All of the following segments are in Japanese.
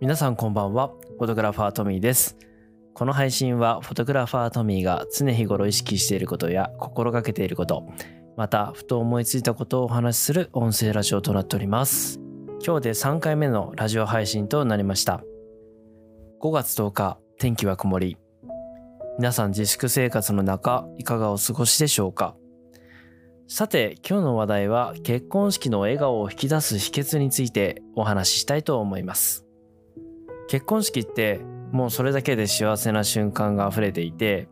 皆さんこんばんは。フォトグラファートミーです。この配信はフォトグラファートミーが常日頃意識していることや心がけていることまたふと思いついたことをお話しする音声ラジオとなっております。今日で3回目のラジオ配信となりました。5月10日天気は曇り。皆さん自粛生活の中いかがお過ごしでしょうか？さて今日の話題は結婚式の笑顔を引き出す秘訣についてお話ししたいと思います。結婚式ってもうそれだけで幸せな瞬間が溢れていて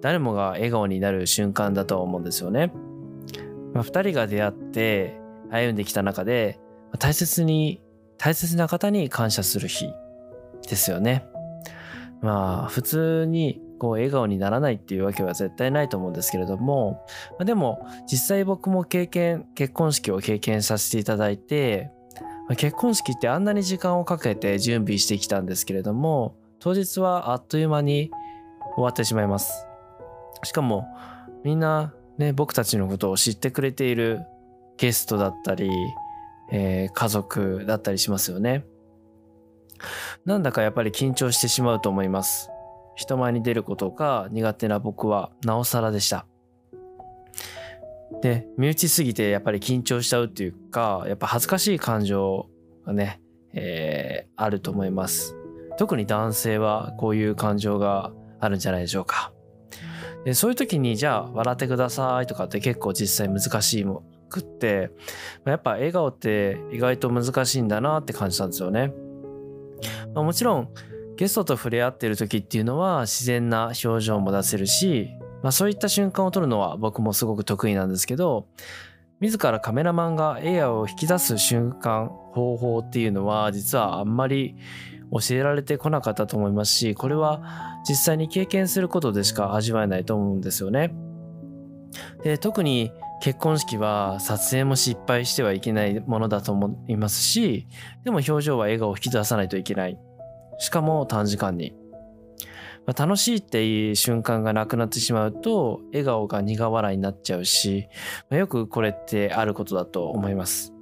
誰もが笑顔になる瞬間だと思うんですよね、まあ、2人が出会って歩んできた中で大切に大切な方に感謝する日ですよね。まあ普通にこう笑顔にならないっていうわけは絶対ないと思うんですけれども、まあ、でも実際僕も経験結婚式を経験させていただいて、結婚式ってあんなに時間をかけて準備してきたんですけれども当日はあっという間に終わってしまいます。しかもみんなね僕たちのことを知ってくれているゲストだったり、えー、家族だったりしますよね。なんだかやっぱり緊張してしまうと思います。人前に出ることが苦手な僕はなおさらでした。で、身内すぎてやっぱり緊張しちゃうっていうか、やっぱ恥ずかしい感情がね、えー、あると思います。特に男性はこういう感情があるんじゃないでしょうか。でそういう時にじゃあ笑ってくださいとかって結構実際難しいもくって、やっぱ笑顔って意外と難しいんだなって感じたんですよね。まあ、もちろんゲストと触れ合ってる時っていうのは自然な表情も出せるし、まあ、そういった瞬間を撮るのは僕もすごく得意なんですけど自らカメラマンがエアを引き出す瞬間方法っていうのは実はあんまり教えられてこなかったと思いますしこれは実際に経験することでしか味わえないと思うんですよね。で特に結婚式は撮影も失敗してはいけないものだと思いますしでも表情は笑顔を引き出さないといけないしかも短時間に。まあ、楽しいっていう瞬間がなくなってしまうと、笑顔が苦笑いになっちゃうし、まあ、よくこれってあることだと思います。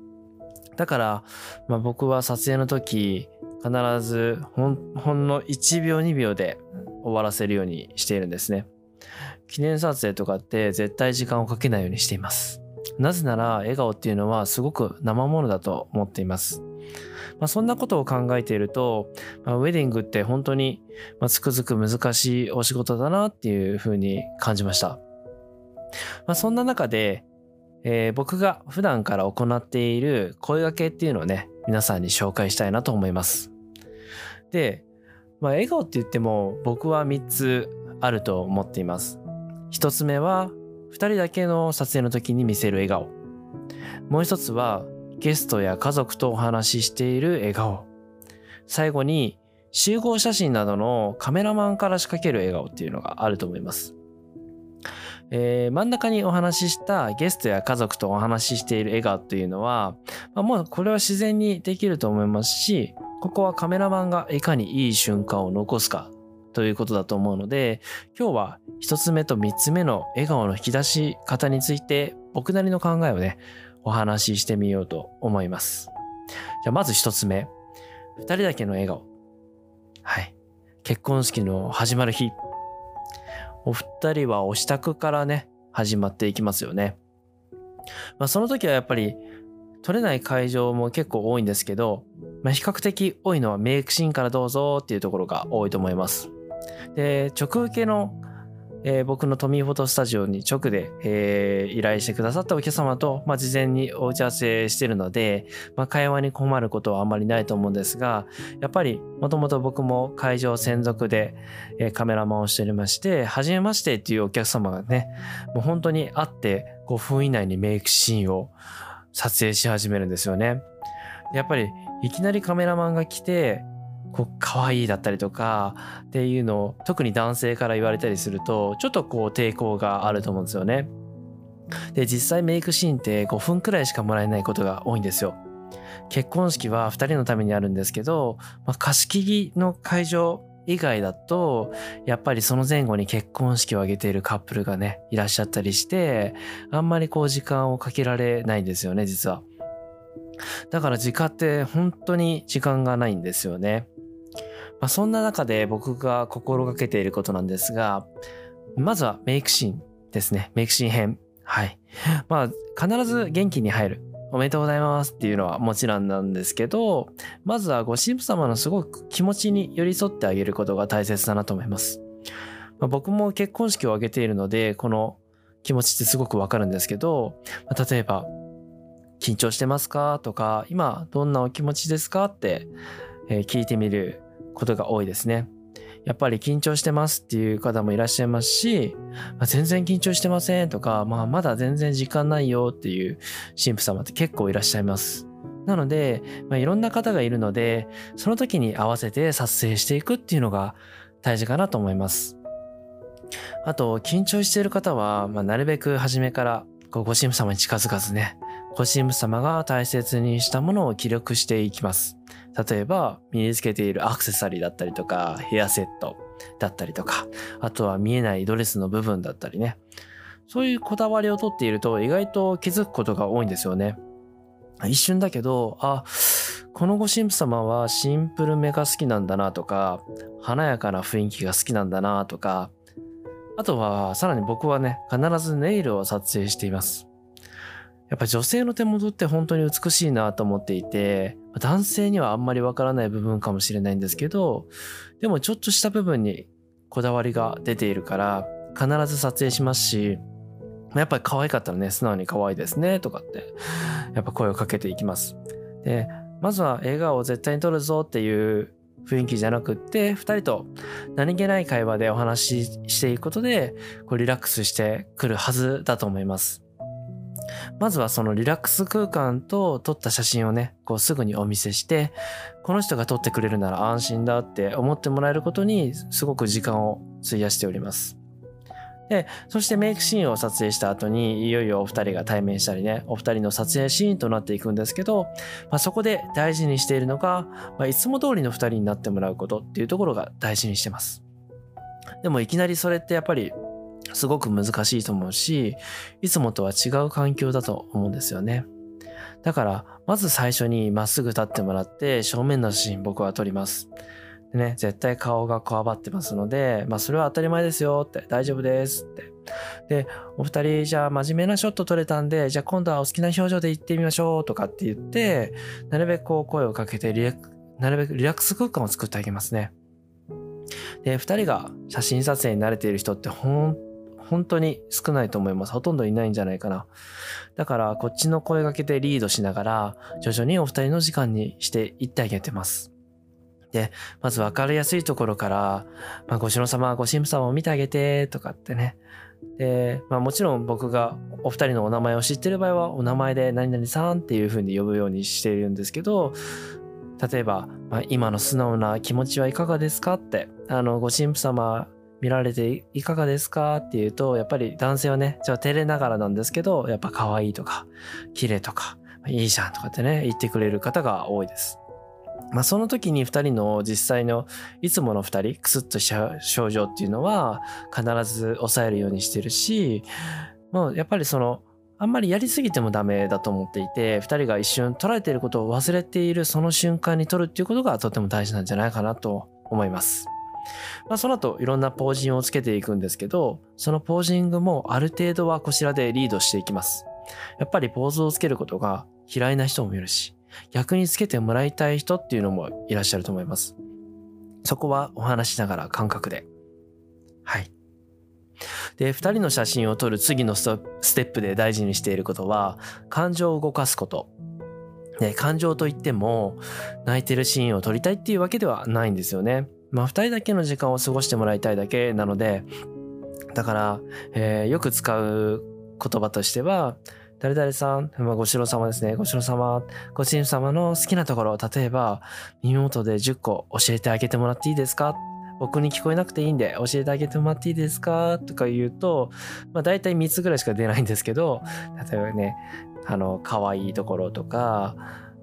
だから、まあ、僕は撮影の時、必ずほんほんの1秒2秒で終わらせるようにしているんですね。記念撮影とかって絶対時間をかけないようにしています。なぜなら笑顔っていうのはすごく生ものだと思っています。まあ、そんなことを考えていると、まあ、ウェディングって本当に、まあ、つくづく難しいお仕事だなっていうふうに感じました。まあ、そんな中で、えー、僕が普段から行っている声掛けっていうのをね、皆さんに紹介したいなと思います。で、まあ、笑顔って言っても僕は3つあると思っています。1つ目は2人だけの撮影の時に見せる笑顔。もう1つはゲストや家族とお話ししている笑顔。最後に集合写真などのカメラマンから仕掛ける笑顔っていうのがあると思います。えー、真ん中にお話ししたゲストや家族とお話ししている笑顔というのは、まあ、もうこれは自然にできると思いますし、ここはカメラマンがいかにいい瞬間を残すかということだと思うので、今日は一つ目と三つ目の笑顔の引き出し方について僕なりの考えをね、お話ししてみようと思います。じゃあまず一つ目。二人だけの笑顔。はい。結婚式の始まる日。お二人はお支度からね、始まっていきますよね。まあその時はやっぱり取れない会場も結構多いんですけど、まあ、比較的多いのはメイクシーンからどうぞっていうところが多いと思います。で、直受けのえー、僕のトミーフォトスタジオに直で、えー、依頼してくださったお客様と、まあ、事前にお打ち合わせしてるので、まあ、会話に困ることはあまりないと思うんですが、やっぱりもともと僕も会場専属で、えー、カメラマンをしておりまして、はじめましてっていうお客様がね、もう本当に会って5分以内にメイクシーンを撮影し始めるんですよね。やっぱりいきなりカメラマンが来て、こう可愛いだったりとかっていうのを特に男性から言われたりするとちょっとこう抵抗があると思うんですよね。で実際メイクシーンって5分くらいしかもらえないことが多いんですよ。結婚式は2人のためにあるんですけど、まあ、貸し切りの会場以外だとやっぱりその前後に結婚式を挙げているカップルがねいらっしゃったりしてあんまりこう時間をかけられないんですよね実は。だから時間って本当に時間がないんですよね。まあ、そんな中で僕が心がけていることなんですが、まずはメイクシーンですね。メイクシーン編。はい。まあ、必ず元気に入る。おめでとうございますっていうのはもちろんなんですけど、まずはご神父様のすごく気持ちに寄り添ってあげることが大切だなと思います。まあ、僕も結婚式を挙げているので、この気持ちってすごくわかるんですけど、まあ、例えば、緊張してますかとか、今どんなお気持ちですかって、えー、聞いてみることが多いですね。やっぱり緊張してますっていう方もいらっしゃいますし、まあ、全然緊張してませんとか、まあ、まだ全然時間ないよっていう神父様って結構いらっしゃいます。なので、まあ、いろんな方がいるので、その時に合わせて撮影していくっていうのが大事かなと思います。あと、緊張している方は、まあ、なるべく初めからご神父様に近づかずね、ご神父様が大切にしたものを記録していきます。例えば、身につけているアクセサリーだったりとか、ヘアセットだったりとか、あとは見えないドレスの部分だったりね。そういうこだわりをとっていると意外と気づくことが多いんですよね。一瞬だけど、あ、このご神父様はシンプルめが好きなんだなとか、華やかな雰囲気が好きなんだなとか、あとは、さらに僕はね、必ずネイルを撮影しています。やっぱ女性の手元って本当に美しいなと思っていて、男性にはあんまりわからない部分かもしれないんですけど、でもちょっとした部分にこだわりが出ているから、必ず撮影しますし、やっぱり可愛かったらね、素直に可愛いですね、とかって、やっぱ声をかけていきます。で、まずは笑顔を絶対に撮るぞっていう雰囲気じゃなくって、二人と何気ない会話でお話ししていくことで、こうリラックスしてくるはずだと思います。まずはそのリラックス空間と撮った写真をね、こうすぐにお見せして、この人が撮ってくれるなら安心だって思ってもらえることにすごく時間を費やしております。で、そしてメイクシーンを撮影した後に、いよいよお二人が対面したりね、お二人の撮影シーンとなっていくんですけど、まあ、そこで大事にしているのが、まあ、いつも通りの二人になってもらうことっていうところが大事にしてます。でもいきなりそれってやっぱりすごく難しいと思うし、いつもとは違う環境だと思うんですよね。だから、まず最初にまっすぐ立ってもらって、正面の写真僕は撮ります。でね、絶対顔がこわばってますので、まあそれは当たり前ですよって、大丈夫ですって。で、お二人じゃあ真面目なショット撮れたんで、じゃあ今度はお好きな表情で行ってみましょうとかって言って、なるべくこう声をかけてリラなるべくリラックス空間を作ってあげますね。で、二人が写真撮影に慣れている人って本本当に少ないと思います。ほとんどいないんじゃないかな。だから、こっちの声がけでリードしながら、徐々にお二人の時間にしていってあげてます。で、まず分かりやすいところから、まあ、ご主の様、ご神父様を見てあげて、とかってね。で、まあもちろん僕がお二人のお名前を知ってる場合は、お名前で何々さんっていう風に呼ぶようにしているんですけど、例えば、まあ、今の素直な気持ちはいかがですかって、あの、ご神父様見られていかがですかっていうと、やっぱり男性はね、じゃあ照れながらなんですけど、やっぱ可愛いとか、綺麗とか、いいじゃんとかってね、言ってくれる方が多いです。まあ、その時に2人の実際のいつもの2人クスッとした症状っていうのは必ず抑えるようにしてるしもうやっぱりそのあんまりやりすぎてもダメだと思っていて2人が一瞬捉えていることを忘れているその瞬間に取るっていうことがとても大事なんじゃないかなと思います。まあ、その後いろんなポージングをつけていくんですけどそのポージングもある程度はこちらでリードしていきます。やっぱりポーズをつけることが嫌いな人もいるし逆につけてもらいたい人っていうのもいらっしゃると思います。そこはお話しながら感覚で。はい。で、二人の写真を撮る次のステップで大事にしていることは、感情を動かすこと。で、感情といっても、泣いてるシーンを撮りたいっていうわけではないんですよね。まあ、二人だけの時間を過ごしてもらいたいだけなので、だから、えー、よく使う言葉としては、誰々さん、まあ、ご城様ですね。ご城様、ご神様の好きなところを、例えば、耳元で10個教えてあげてもらっていいですか？僕に聞こえなくていいんで教えてあげてもらっていいですか？とか言うと、まあ大体3つぐらいしか出ないんですけど、例えばね、あの、可愛いところとか、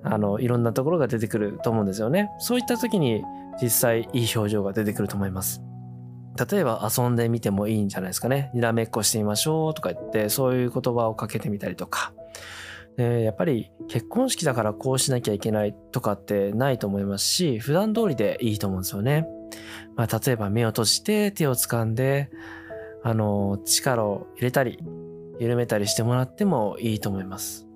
あの、いろんなところが出てくると思うんですよね。そういった時に実際いい表情が出てくると思います。例えば遊んでみてもいいんじゃないですかね。にらめっこしてみましょうとか言って、そういう言葉をかけてみたりとか。やっぱり結婚式だからこうしなきゃいけないとかってないと思いますし、普段通りでいいと思うんですよね。まあ、例えば目を閉じて手を掴んで、あの、力を入れたり、緩めたりしてもらってもいいと思います。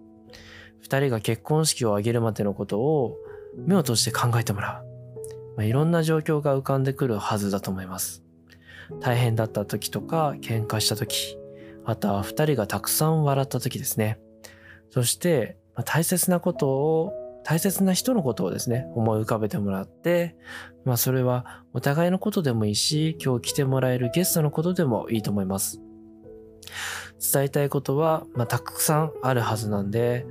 二人が結婚式を挙げるまでのことを目を閉じて考えてもらう。まあ、いろんな状況が浮かんでくるはずだと思います。大変だった時とか、喧嘩した時、あとは二人がたくさん笑った時ですね。そして、まあ、大切なことを、大切な人のことをですね、思い浮かべてもらって、まあそれはお互いのことでもいいし、今日来てもらえるゲストのことでもいいと思います。伝えたいことは、まあ、たくさんあるはずなんで、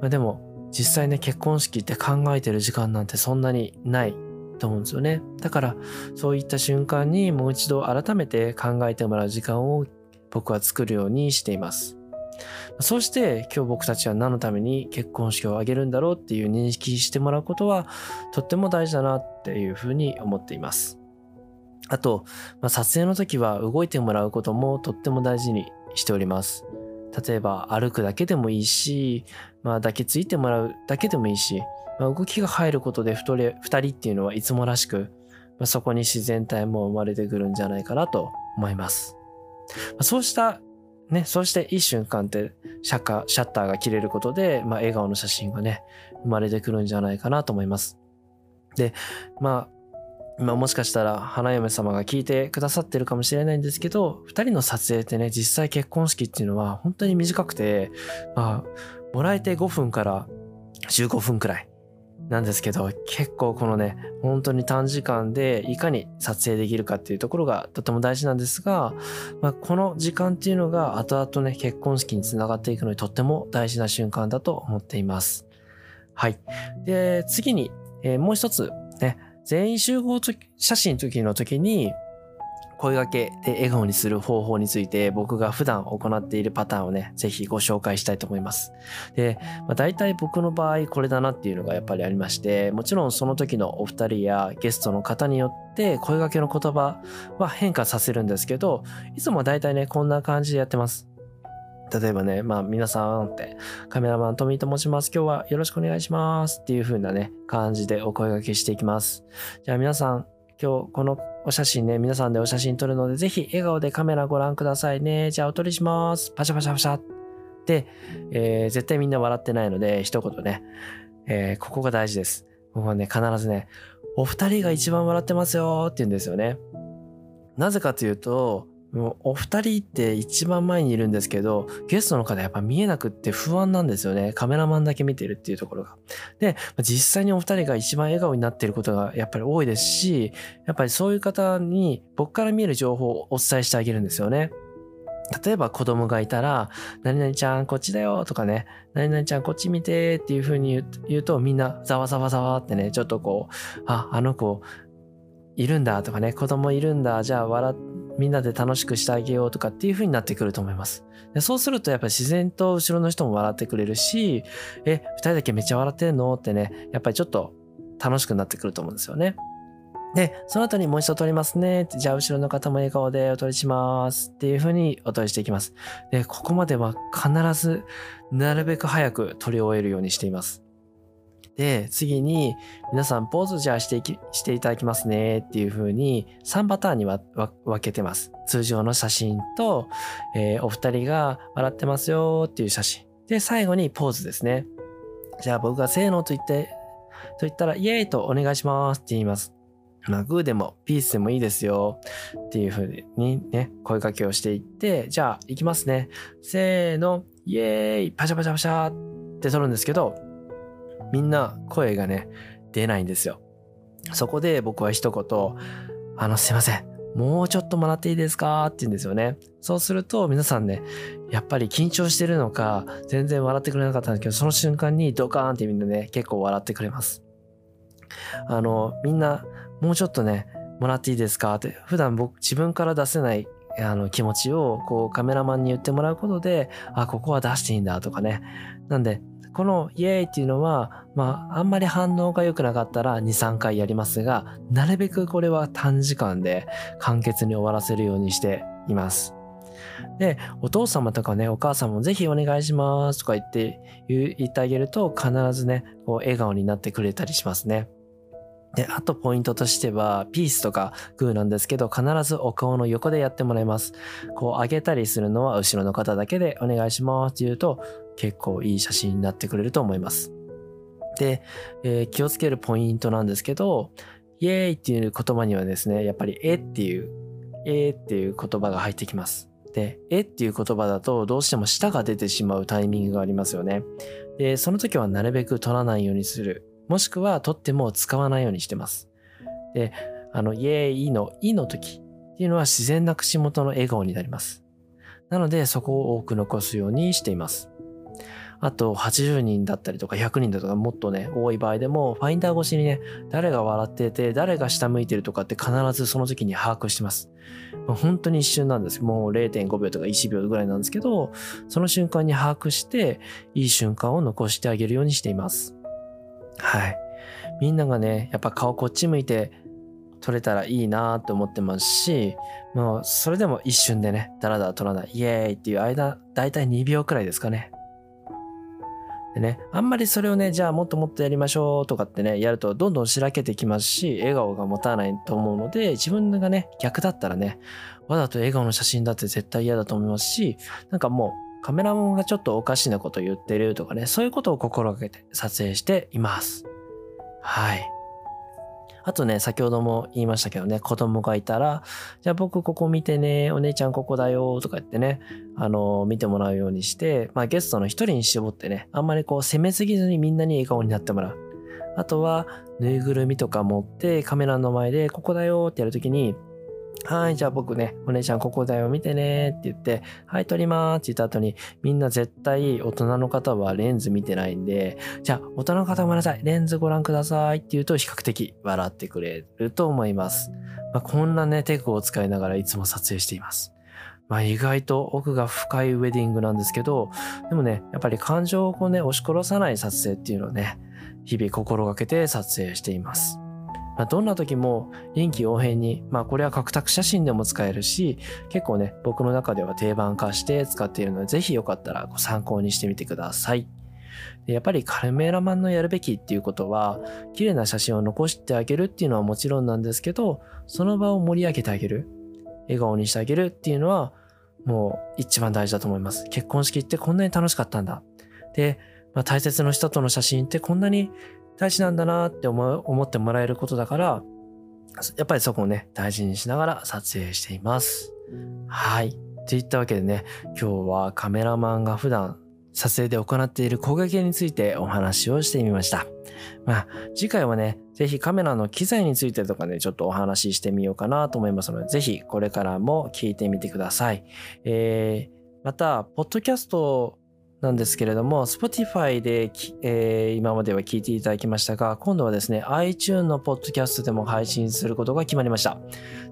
まあ、でも実際ね結婚式って考えてる時間なんてそんなにないと思うんですよね。だからそういった瞬間にもう一度改めて考えてもらう時間を僕は作るようにしています。そして今日僕たちは何のために結婚式を挙げるんだろうっていう認識してもらうことはとっても大事だなっていうふうに思っています。あと、まあ、撮影の時は動いてもらうこともとっても大事にしております。例えば歩くだけでもいいし、まあ抱きついてもらうだけでもいいし、まあ、動きが入ることで二人っていうのはいつもらしく、まあ、そこに自然体も生まれてくるんじゃないかなと思います。まあ、そうしたね、そうしていい瞬間ってシャッシャッターが切れることで、まあ、笑顔の写真がね、生まれてくるんじゃないかなと思います。で、まあ、今もしかしたら花嫁様が聞いてくださってるかもしれないんですけど、二人の撮影ってね、実際結婚式っていうのは本当に短くて、まあ、もらえて5分から15分くらいなんですけど、結構このね、本当に短時間でいかに撮影できるかっていうところがとても大事なんですが、まあ、この時間っていうのが後々ね、結婚式につながっていくのにとっても大事な瞬間だと思っています。はい。で、次に、えー、もう一つね、全員集合写真の時の時に、声掛けで笑顔にする方法について僕が普段行っているパターンをね、ぜひご紹介したいと思います。で、まあ、大体僕の場合これだなっていうのがやっぱりありまして、もちろんその時のお二人やゲストの方によって声掛けの言葉は変化させるんですけど、いつも大体ね、こんな感じでやってます。例えばね、まあ皆さんって、カメラマントミーと申します。今日はよろしくお願いしますっていう風なね、感じでお声掛けしていきます。じゃあ皆さん、今日このお写真ね、皆さんでお写真撮るので、ぜひ笑顔でカメラご覧くださいね。じゃあお撮りします。パシャパシャパシャ。で、えー、絶対みんな笑ってないので、一言ね、えー、ここが大事です。僕はね、必ずね、お二人が一番笑ってますよって言うんですよね。なぜかというと、もうお二人って一番前にいるんですけど、ゲストの方やっぱ見えなくって不安なんですよね。カメラマンだけ見てるっていうところが。で、実際にお二人が一番笑顔になっていることがやっぱり多いですし、やっぱりそういう方に僕から見える情報をお伝えしてあげるんですよね。例えば子供がいたら、何々ちゃんこっちだよとかね、何々ちゃんこっち見てっていう風に言うとみんなざわざわざわってね、ちょっとこう、あ、あの子いるんだとかね、子供いるんだ、じゃあ笑ってみんなで楽しくしてあげようとかっていう風になってくると思います。でそうするとやっぱり自然と後ろの人も笑ってくれるし、え、二人だけめっちゃ笑ってんの？ってね、やっぱりちょっと楽しくなってくると思うんですよね。で、その後にもう一度撮りますね。じゃあ後ろの方も笑顔でお撮りしますっていう風にお撮りしていきます。で、ここまでは必ずなるべく早く撮り終えるようにしています。で、次に、皆さんポーズじゃあしていき、していただきますねっていう風に3パターンに分けてます。通常の写真と、えー、お二人が笑ってますよっていう写真。で、最後にポーズですね。じゃあ僕がせーのと言って、と言ったら、イエーイとお願いしますって言います。ま、グーでもピースでもいいですよっていう風にね、声かけをしていって、じゃあ行きますね。せーの、イエーイパシャパシャパシャって撮るんですけど、みんな声がね、出ないんですよ。そこで僕は一言、あの、すいません。もうちょっともらっていいですか？って言うんですよね。そうすると皆さんね、やっぱり緊張してるのか、全然笑ってくれなかったんですけど、その瞬間にドカーンってみんなね、結構笑ってくれます。あの、みんな、もうちょっとね、もらっていいですか？って、普段僕、自分から出せないあの気持ちをこうカメラマンに言ってもらうことで、あ、ここは出していいんだとかね。なんで、このイエーイっていうのは、まあ、あんまり反応が良くなかったら2、3回やりますが、なるべくこれは短時間で簡潔に終わらせるようにしています。で、お父様とかね、お母様もぜひお願いしますとか言って言ってあげると必ずね、こう笑顔になってくれたりしますね。で、あとポイントとしては、ピースとかグーなんですけど、必ずお顔の横でやってもらいます。こう上げたりするのは後ろの方だけでお願いしますって言うと、結構いい写真になってくれると思います。で、えー、気をつけるポイントなんですけど、イエーイっていう言葉にはですね、やっぱりえっていう、えーっていう言葉が入ってきます。で、えっていう言葉だとどうしても舌が出てしまうタイミングがありますよね。で、その時はなるべく取らないようにする。もしくは取っても使わないようにしてます。で、あの、イエーイのイの時っていうのは自然な口元の笑顔になります。なのでそこを多く残すようにしています。あと80人だったりとか100人だとかもっとね、多い場合でも、ファインダー越しにね、誰が笑ってて、誰が下向いてるとかって必ずその時に把握してます。本当に一瞬なんです。もう0.5秒とか1秒ぐらいなんですけど、その瞬間に把握して、いい瞬間を残してあげるようにしています。はい。みんながね、やっぱ顔こっち向いて撮れたらいいなって思ってますし、もうそれでも一瞬でね、ダラダラ撮らない、イエーイっていう間、だいたい2秒くらいですかね。でね、あんまりそれをね、じゃあもっともっとやりましょうとかってね、やるとどんどんしらけてきますし、笑顔が持たないと思うので、自分がね、逆だったらね、わざと笑顔の写真だって絶対嫌だと思いますし、なんかもうカメラマンがちょっとおかしなこと言ってるとかね、そういうことを心がけて撮影しています。はい。あとね、先ほども言いましたけどね、子供がいたら、じゃあ僕ここ見てね、お姉ちゃんここだよとか言ってね、あの、見てもらうようにして、まあゲストの一人に絞ってね、あんまりこう攻めすぎずにみんなに笑顔になってもらう。あとは、ぬいぐるみとか持ってカメラの前でここだよってやるときに、はい、じゃあ僕ね、お姉ちゃんここだよ、見てねって言って、はい、撮りまーって言った後に、みんな絶対大人の方はレンズ見てないんで、じゃあ大人の方ごめんなさい、レンズご覧くださいって言うと比較的笑ってくれると思います。まあ、こんなね、テクを使いながらいつも撮影しています。まあ意外と奥が深いウェディングなんですけど、でもね、やっぱり感情をこうね、押し殺さない撮影っていうのをね、日々心がけて撮影しています。まあ、どんな時も臨機応変に、まあこれは角卓写真でも使えるし、結構ね、僕の中では定番化して使っているので、ぜひよかったらご参考にしてみてください。やっぱりカメラマンのやるべきっていうことは、綺麗な写真を残してあげるっていうのはもちろんなんですけど、その場を盛り上げてあげる、笑顔にしてあげるっていうのは、もう一番大事だと思います。結婚式ってこんなに楽しかったんだ。で、まあ、大切な人との写真ってこんなに大事なんだなって思ってもらえることだから、やっぱりそこをね、大事にしながら撮影しています。はい。といったわけでね、今日はカメラマンが普段撮影で行っている工芸系についてお話をしてみました。まあ、次回はね、ぜひカメラの機材についてとかね、ちょっとお話ししてみようかなと思いますので、ぜひこれからも聞いてみてください。えー、また、ポッドキャストなんですけれども、Spotify で、えー、今までは聞いていただきましたが、今度はですね、iTunes のポッドキャストでも配信することが決まりました。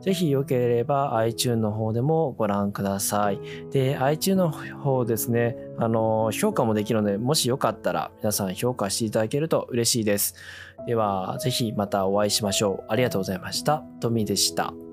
ぜひよければ iTunes の方でもご覧ください。で、iTunes の方ですね、あの、評価もできるので、もしよかったら皆さん評価していただけると嬉しいです。では、ぜひまたお会いしましょう。ありがとうございました。トミーでした。